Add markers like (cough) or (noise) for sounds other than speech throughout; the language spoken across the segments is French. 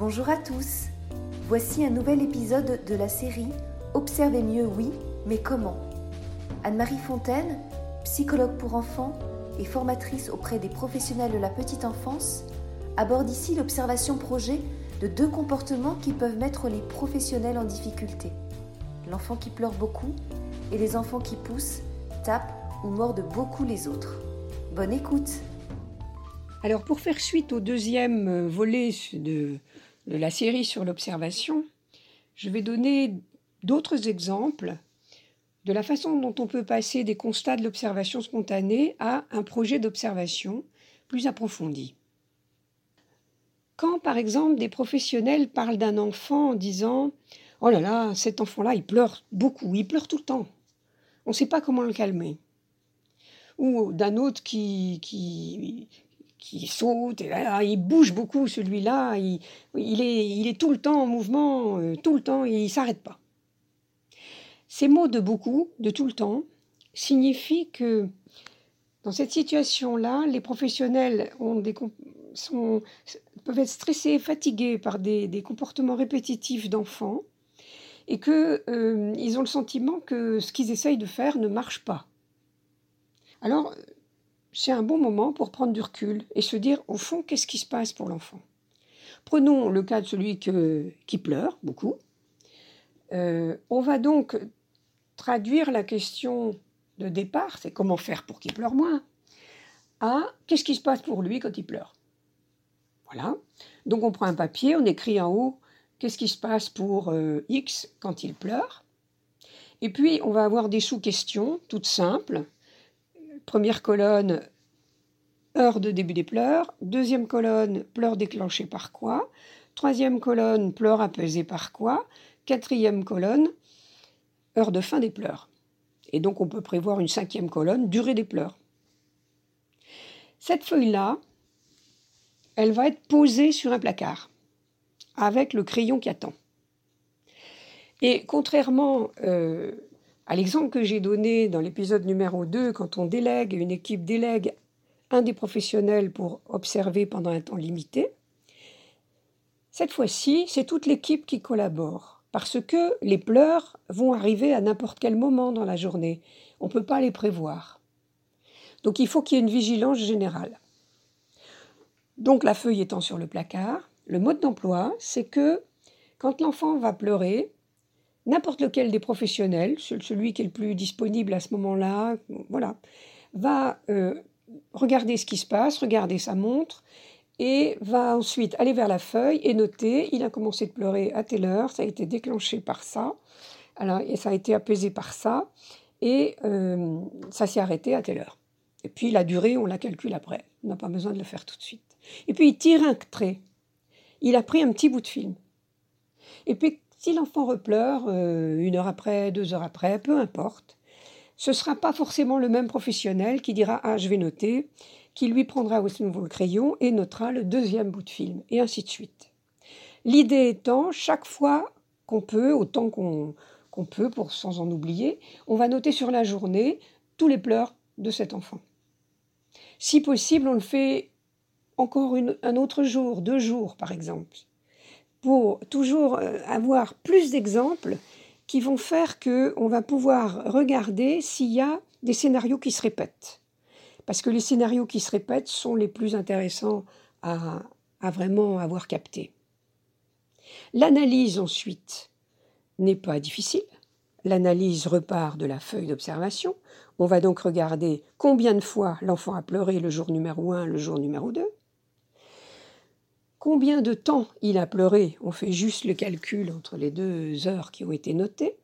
Bonjour à tous. Voici un nouvel épisode de la série Observez mieux, oui, mais comment? Anne-Marie Fontaine, psychologue pour enfants et formatrice auprès des professionnels de la petite enfance, aborde ici l'observation projet de deux comportements qui peuvent mettre les professionnels en difficulté. L'enfant qui pleure beaucoup et les enfants qui poussent, tapent ou mordent beaucoup les autres. Bonne écoute Alors pour faire suite au deuxième volet de, de la série sur l'observation, je vais donner d'autres exemples de la façon dont on peut passer des constats de l'observation spontanée à un projet d'observation plus approfondi. Quand, par exemple, des professionnels parlent d'un enfant en disant Oh là là, cet enfant-là, il pleure beaucoup, il pleure tout le temps. On ne sait pas comment le calmer. Ou d'un autre qui, qui, qui saute, il bouge beaucoup celui-là, il, est, tout le temps en mouvement, euh, tout le temps, il ne s'arrête pas. Ces mots de beaucoup, de tout le temps, signifient que dans cette situation-là, les professionnels peuvent être stressés, fatigués par des, comportements répétitifs d'enfants et qu'ils euh, ont le sentiment que ce qu'ils essayent de faire ne marche pas. Alors, c'est un bon moment pour prendre du recul et se dire, au fond, qu'est-ce qui se passe pour l'enfant? Prenons le cas de celui qui pleure beaucoup. Euh, on va donc traduire la question de départ, c'est comment faire pour qu'il pleure moins, à qu'est-ce qui se passe pour lui quand il pleure? Voilà. Donc on prend un papier, on écrit en haut qu'est-ce qui se passe pour euh, X quand il pleure? Et puis on va avoir des sous-questions toutes simples Première colonne, heure de début des pleurs. Deuxième colonne, pleurs déclenchées par quoi? Troisième colonne, pleurs apaisées par quoi? Quatrième colonne, heure de fin des pleurs. Et donc on peut prévoir une cinquième colonne, durée des pleurs. Cette feuille-là, elle va être posée sur un placard avec le crayon qui attend. Et contrairement euh, à l'exemple que j'ai donné dans l'épisode numéro 2, quand on délègue, une équipe délègue un des professionnels pour observer pendant un temps limité, cette fois-ci, c'est toute l'équipe qui collabore, parce que les pleurs vont arriver à n'importe quel moment dans la journée. On ne peut pas les prévoir. Donc il faut qu'il y ait une vigilance générale. Donc la feuille étant sur le placard, le mode d'emploi, c'est que quand l'enfant va pleurer, n'importe lequel des professionnels, celui qui est le plus disponible à ce moment-là, voilà, va euh, regarder ce qui se passe, regarder sa montre et va ensuite aller vers la feuille et noter, il a commencé de pleurer à telle heure, ça a été déclenché par ça, alors, et ça a été apaisé par ça, et euh, ça s'est arrêté à telle heure. Et puis la durée, on la calcule après, on n'a pas besoin de le faire tout de suite. Et puis il tire un trait, il a pris un petit bout de film. Et puis si l'enfant repleure euh, une heure après, deux heures après, peu importe, ce ne sera pas forcément le même professionnel qui dira Ah, je vais noter, qui lui prendra aussi nouveau crayon et notera le deuxième bout de film, et ainsi de suite. L'idée étant, chaque fois qu'on peut, autant qu'on peut, pour, sans en oublier, on va noter sur la journée tous les pleurs de cet enfant. Si possible, on le fait encore un autre jour, deux jours par exemple pour toujours euh, avoir plus d'exemples qui vont faire que on va pouvoir regarder s'il y a des scénarios qui se répètent. Parce que les scénarios qui se répètent sont les plus intéressants à, vraiment avoir capté. L'analyse ensuite n'est pas difficile. L'analyse repart de la feuille d'observation. On va donc regarder combien de fois l'enfant a pleuré le jour numéro 1, le jour numéro 2. Combien de temps il a pleuré? On fait juste le calcul entre les deux heures qui ont été notées.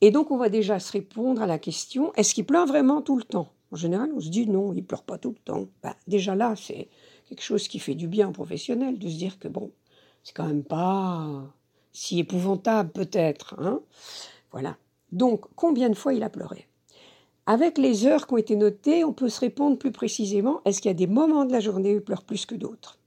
Et donc on va déjà se répondre à la question, est-ce qu'il pleure vraiment tout le temps? En général, on se dit non, il pleure pas tout le temps. Ben, déjà là, c'est quelque chose qui fait du bien aux professionnels de se dire que bon, c'est quand même pas si épouvantable peut-être. Hein voilà. Donc, combien de fois il a pleuré? Avec les heures qui ont été notées, on peut se répondre plus précisément, est-ce qu'il y a des moments de la journée où il pleure plus que d'autres?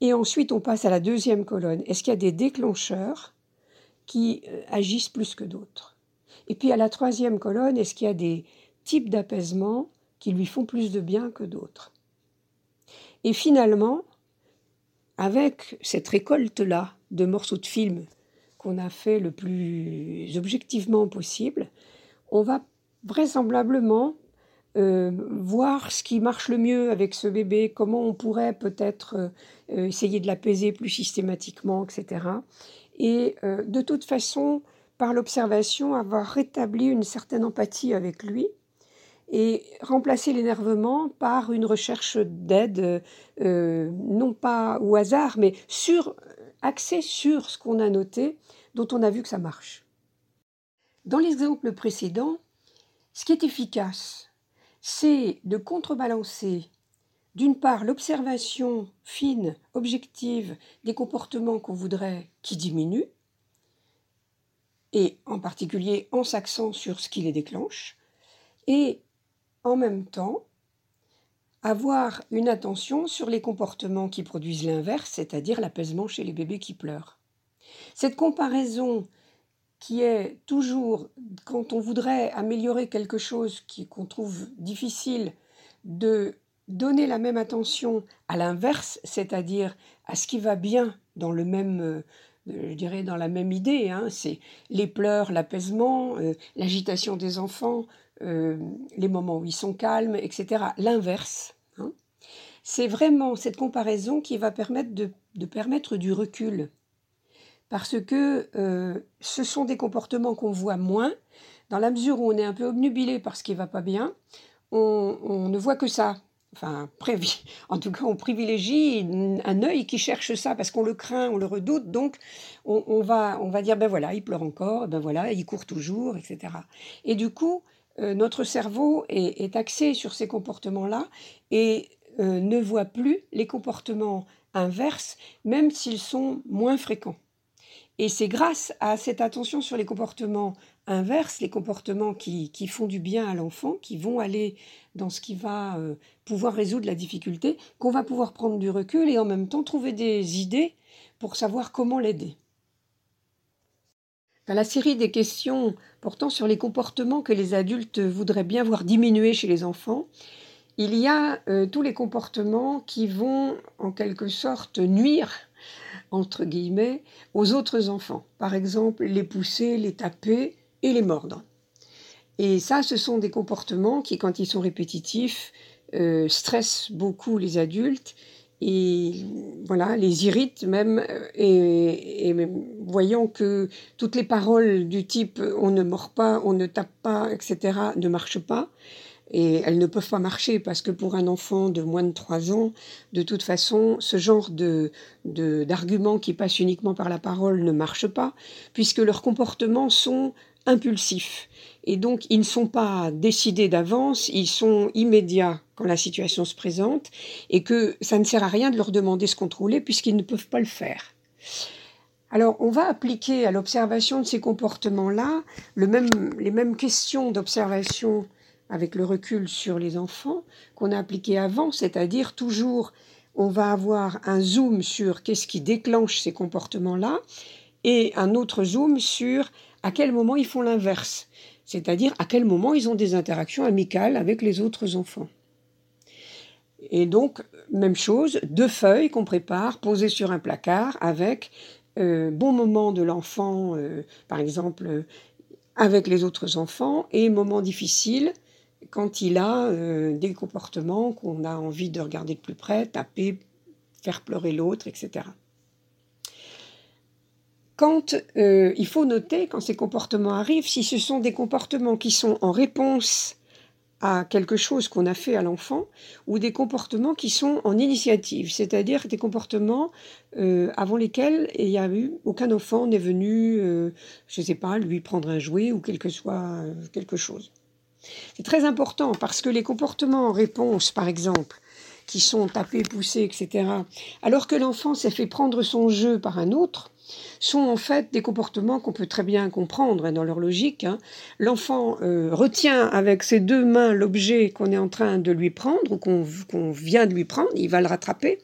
Et ensuite, on passe à la deuxième colonne. Est-ce qu'il y a des déclencheurs qui euh, agissent plus que d'autres? Et puis à la troisième colonne, est-ce qu'il y a des types d'apaisement qui lui font plus de bien que d'autres? Et finalement, avec cette récolte-là de morceaux de film qu'on a fait le plus objectivement possible, on va vraisemblablement euh, voir ce qui marche le mieux avec ce bébé, comment on pourrait peut-être euh, essayer de l'apaiser plus systématiquement, etc. Et euh, de toute façon, par l'observation, avoir rétabli une certaine empathie avec lui et remplacer l'énervement par une recherche d'aide, non pas au hasard, mais sur, axée sur ce qu'on a noté, dont on a vu que ça marche. Dans l'exemple précédent, ce qui est efficace, c'est de contrebalancer d'une part l'observation fine, objective des comportements qu'on voudrait qui diminuent, et en particulier en s'accent sur ce qui les déclenche, et en même temps avoir une attention sur les comportements qui produisent l'inverse, c'est-à-dire l'apaisement chez les bébés qui pleurent. Cette comparaison qui est toujours, quand on voudrait améliorer quelque chose qu'on trouve difficile, de donner la même attention à l'inverse, c'est-à-dire à ce qui va bien dans le même, euh, je dirais dans la même idée, hein, c'est les pleurs, l'apaisement, euh, l'agitation des enfants, euh, les moments où ils sont calmes, etc. L'inverse. Hein. c'est vraiment cette comparaison qui va permettre de permettre du recul parce que euh, ce sont des comportements qu'on voit moins, dans la mesure où on est un peu obnubilé par ce qui ne va pas bien, on, ne voit que ça. Enfin, (laughs) en tout cas, on privilégie un œil qui cherche ça parce qu'on le craint, on le redoute, donc on, va, on va dire, ben voilà, il pleure encore, ben voilà, il court toujours, etc. Et du coup, euh, notre cerveau est, axé sur ces comportements-là et euh, ne voit plus les comportements inverses, même s'ils sont moins fréquents. Et c'est grâce à cette attention sur les comportements inverses, les comportements qui, font du bien à l'enfant, qui vont aller dans ce qui va euh, pouvoir résoudre la difficulté, qu'on va pouvoir prendre du recul et en même temps trouver des idées pour savoir comment l'aider. Dans la série des questions portant sur les comportements que les adultes voudraient bien voir diminuer chez les enfants, il y a euh, tous les comportements qui vont en quelque sorte nuire entre guillemets, aux autres enfants. Par exemple, les pousser, les taper et les mordre. Et ça, ce sont des comportements qui, quand ils sont répétitifs, euh, stressent beaucoup les adultes et voilà, les irritent même. Euh, et, voyant que toutes les paroles du type on ne mord pas, on ne tape pas, etc., ne marchent pas, et elles ne peuvent pas marcher parce que pour un enfant de moins de 3 ans, de toute façon, ce genre de, d'arguments qui passent uniquement par la parole ne marche pas, puisque leurs comportements sont impulsifs. Et donc, ils ne sont pas décidés d'avance, ils sont immédiats quand la situation se présente, et que ça ne sert à rien de leur demander ce contrôler puisqu'ils ne peuvent pas le faire. Alors, on va appliquer à l'observation de ces comportements-là le même, les mêmes questions d'observation avec le recul sur les enfants qu'on a appliqué avant, c'est-à-dire toujours on va avoir un zoom sur qu'est-ce qui déclenche ces comportements-là et un autre zoom sur à quel moment ils font l'inverse, c'est-à-dire à quel moment ils ont des interactions amicales avec les autres enfants. Et donc, même chose, deux feuilles qu'on prépare posées sur un placard avec euh, bon moment de l'enfant, euh, par exemple, avec les autres enfants, et moment difficile quand il a euh, des comportements qu'on a envie de regarder de plus près, taper, faire pleurer l'autre, etc. Quand euh, il faut noter, quand ces comportements arrivent, si ce sont des comportements qui sont en réponse à quelque chose qu'on a fait à l'enfant, ou des comportements qui sont en initiative, c'est-à-dire des comportements euh, avant lesquels il a eu aucun enfant n'est venu, je ne sais pas, lui prendre un jouet ou quelque soit quelque chose. C'est très important parce que les comportements en réponse, par exemple, qui sont tapés, poussés, etc., alors que l'enfant s'est fait prendre son jeu par un autre, sont en fait des comportements qu'on peut très bien comprendre hein, dans leur logique. Hein. L'enfant euh, retient avec ses deux mains l'objet qu'on est en train de lui prendre ou qu'on vient de lui prendre, il va le rattraper.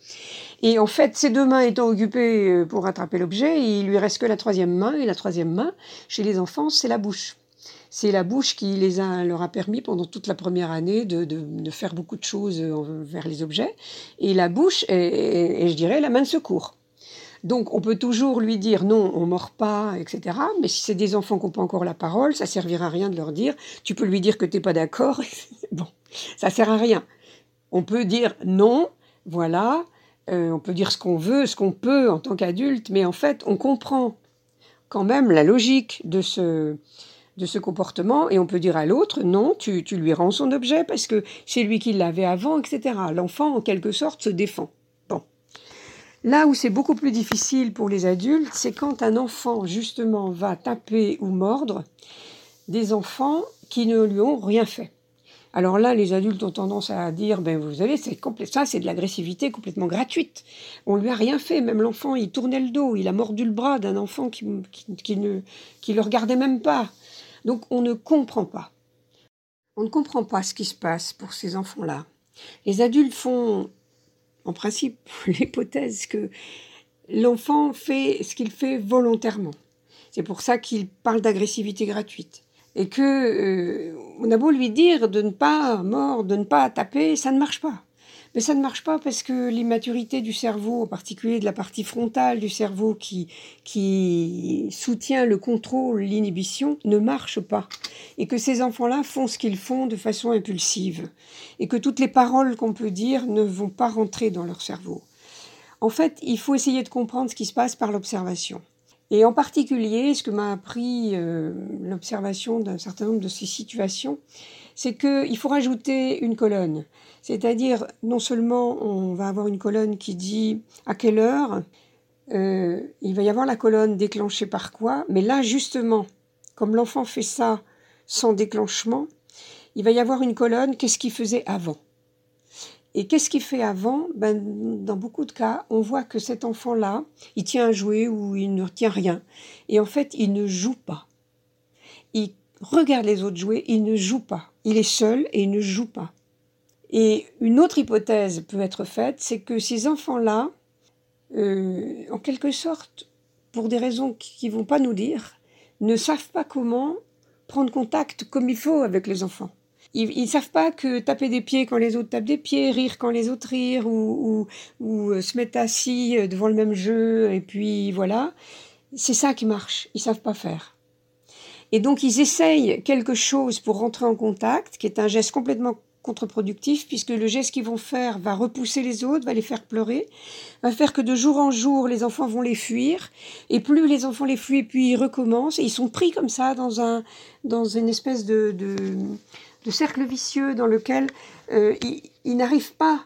Et en fait, ses deux mains étant occupées euh, pour rattraper l'objet, il lui reste que la troisième main, et la troisième main, chez les enfants, c'est la bouche. C'est la bouche qui les a, leur a permis pendant toute la première année de, faire beaucoup de choses vers les objets. Et la bouche est, je dirais, la main de secours. Donc on peut toujours lui dire non, on mord pas, etc. Mais si c'est des enfants qui n'ont pas encore la parole, ça servira à rien de leur dire. Tu peux lui dire que tu n'es pas d'accord. (laughs) bon, ça sert à rien. On peut dire non, voilà. Euh, on peut dire ce qu'on veut, ce qu'on peut en tant qu'adulte, mais en fait, on comprend quand même la logique de ce, de ce comportement et on peut dire à l'autre non, tu, tu, lui rends son objet parce que c'est lui qui l'avait avant, etc. L'enfant, en quelque sorte, se défend. Bon. Là où c'est beaucoup plus difficile pour les adultes, c'est quand un enfant, justement, va taper ou mordre des enfants qui ne lui ont rien fait. Alors là, les adultes ont tendance à dire, ben vous savez, c'est ça, c'est de l'agressivité complètement gratuite. On lui a rien fait, même l'enfant, il tournait le dos, il a mordu le bras d'un enfant qui, qui, ne qui le regardait même pas. Donc on ne comprend pas. On ne comprend pas ce qui se passe pour ces enfants-là. Les adultes font, en principe, (laughs) l'hypothèse que l'enfant fait ce qu'il fait volontairement. C'est pour ça qu'il parle d'agressivité gratuite et que euh, on a beau lui dire de ne pas mordre, de ne pas taper, ça ne marche pas. Mais ça ne marche pas parce que l'immaturité du cerveau, en particulier de la partie frontale du cerveau qui, qui soutient le contrôle, l'inhibition, ne marche pas. Et que ces enfants-là font ce qu'ils font de façon impulsive. Et que toutes les paroles qu'on peut dire ne vont pas rentrer dans leur cerveau. En fait, il faut essayer de comprendre ce qui se passe par l'observation. Et en particulier, ce que m'a appris euh, l'observation d'un certain nombre de ces situations, c'est qu'il faut rajouter une colonne. C'est-à-dire, non seulement on va avoir une colonne qui dit à quelle heure, euh, il va y avoir la colonne déclenchée par quoi, mais là, justement, comme l'enfant fait ça sans déclenchement, il va y avoir une colonne, qu'est-ce qu'il faisait avant? Et qu'est-ce qu'il fait avant? Ben, Dans beaucoup de cas, on voit que cet enfant-là, il tient un jouet ou il ne tient rien. Et en fait, il ne joue pas. Regarde les autres jouer, il ne joue pas. Il est seul et il ne joue pas. Et une autre hypothèse peut être faite, c'est que ces enfants-là, euh, en quelque sorte, pour des raisons qui ne vont pas nous dire, ne savent pas comment prendre contact comme il faut avec les enfants ils ne savent pas que taper des pieds quand les autres tapent des pieds, rire quand les autres rient, ou, ou, euh, se mettre assis euh, devant le même jeu, et puis voilà. C'est ça qui marche. Ils savent pas faire. Et donc ils essayent quelque chose pour rentrer en contact, qui est un geste complètement contre-productif, puisque le geste qu'ils vont faire va repousser les autres, va les faire pleurer, va faire que de jour en jour, les enfants vont les fuir, et plus les enfants les fuient, puis ils recommencent, et ils sont pris comme ça dans, un, dans une espèce de, de cercle vicieux dans lequel euh, ils, n'arrivent pas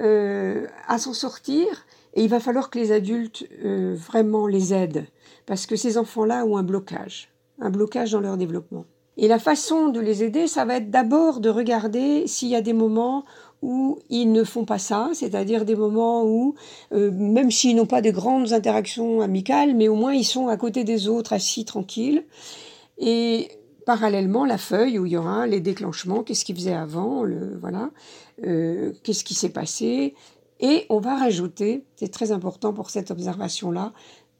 euh, à s'en sortir. Et il va falloir que les adultes euh, vraiment les aident. Parce que ces enfants-là ont un blocage, un blocage dans leur développement. Et la façon de les aider, ça va être d'abord de regarder s'il y a des moments où ils ne font pas ça, c'est-à-dire des moments où, même s'ils n'ont pas de grandes interactions amicales, mais au moins ils sont à côté des autres, assis tranquilles. Et parallèlement la feuille où il y aura les déclenchements, qu'est-ce qu'il faisait avant, voilà, euh, qu'est-ce qui s'est passé, et on va rajouter, c'est très important pour cette observation-là,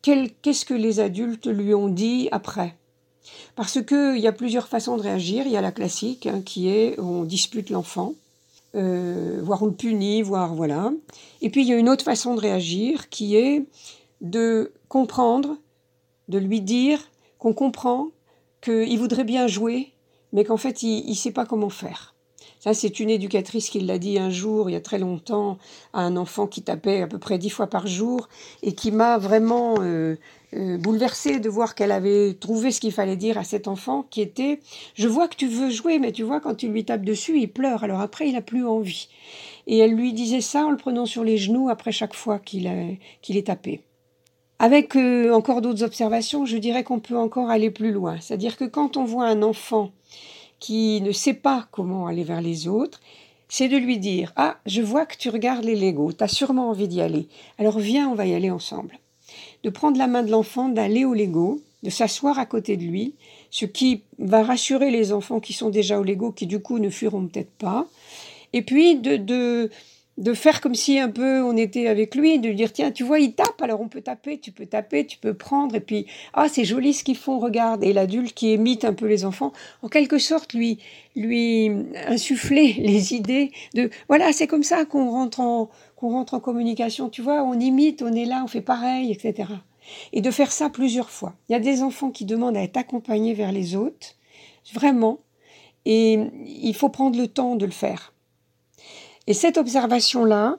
qu'est-ce que les adultes lui ont dit après. Parce qu'il y a plusieurs façons de réagir. Il y a la classique hein, qui est on dispute l'enfant, euh, voire on le punit, voire voilà. Et puis il y a une autre façon de réagir qui est de comprendre, de lui dire qu'on comprend qu'il voudrait bien jouer, mais qu'en fait, il ne sait pas comment faire. Ça, c'est une éducatrice qui l'a dit un jour, il y a très longtemps, à un enfant qui tapait à peu près dix fois par jour et qui m'a vraiment euh, euh, bouleversée de voir qu'elle avait trouvé ce qu'il fallait dire à cet enfant qui était Je vois que tu veux jouer, mais tu vois, quand tu lui tapes dessus, il pleure. Alors après, il n'a plus envie. Et elle lui disait ça en le prenant sur les genoux après chaque fois qu'il est tapé. Avec euh, encore d'autres observations, je dirais qu'on peut encore aller plus loin. C'est-à-dire que quand on voit un enfant qui ne sait pas comment aller vers les autres, c'est de lui dire Ah, je vois que tu regardes les Legos, tu as sûrement envie d'y aller. Alors viens, on va y aller ensemble. De prendre la main de l'enfant, d'aller au Lego, de s'asseoir à côté de lui, ce qui va rassurer les enfants qui sont déjà au Lego, qui du coup ne fuiront peut-être pas. Et puis de, de de faire comme si un peu on était avec lui, de lui dire tiens, tu vois, il tape, alors on peut taper, tu peux taper, tu peux prendre, et puis ah, c'est joli ce qu'ils font, regarde. Et l'adulte qui imite un peu les enfants, en quelque sorte, lui, lui insuffler (laughs) les idées de voilà, c'est comme ça qu'on rentre en qu'on rentre en communication, tu vois, on imite, on est là, on fait pareil, etc. Et de faire ça plusieurs fois. Il y a des enfants qui demandent à être accompagnés vers les autres, vraiment, et il faut prendre le temps de le faire. Et cette observation-là,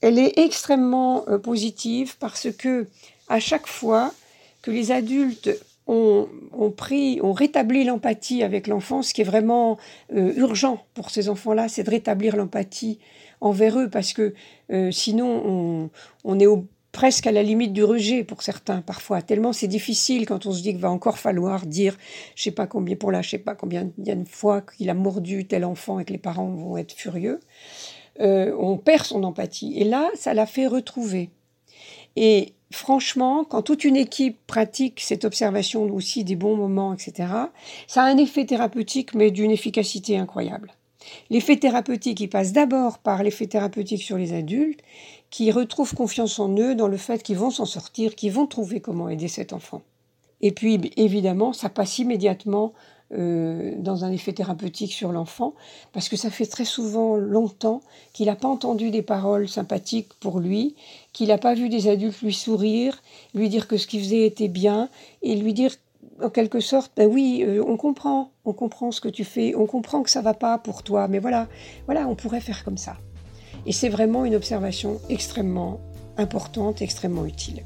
elle est extrêmement euh, positive parce que à chaque fois que les adultes ont, pris, ont rétabli l'empathie avec l'enfant, ce qui est vraiment euh, urgent pour ces enfants-là, c'est de rétablir l'empathie envers eux parce que euh, sinon on, on est au presque à la limite du rejet pour certains parfois, tellement c'est difficile quand on se dit qu'il va encore falloir dire, je sais pas combien, pour là, je sais pas combien il a une fois qu'il a mordu tel enfant et que les parents vont être furieux, euh, on perd son empathie. Et là, ça l'a fait retrouver. Et franchement, quand toute une équipe pratique cette observation aussi des bons moments, etc., ça a un effet thérapeutique, mais d'une efficacité incroyable. L'effet thérapeutique, il passe d'abord par l'effet thérapeutique sur les adultes, qui retrouvent confiance en eux dans le fait qu'ils vont s'en sortir, qu'ils vont trouver comment aider cet enfant. Et puis, évidemment, ça passe immédiatement euh, dans un effet thérapeutique sur l'enfant, parce que ça fait très souvent longtemps qu'il n'a pas entendu des paroles sympathiques pour lui, qu'il n'a pas vu des adultes lui sourire, lui dire que ce qu'il faisait était bien, et lui dire en quelque sorte, ben oui, euh, on comprend, on comprend ce que tu fais, on comprend que ça va pas pour toi, mais voilà, voilà, on pourrait faire comme ça. Et c'est vraiment une observation extrêmement importante, extrêmement utile.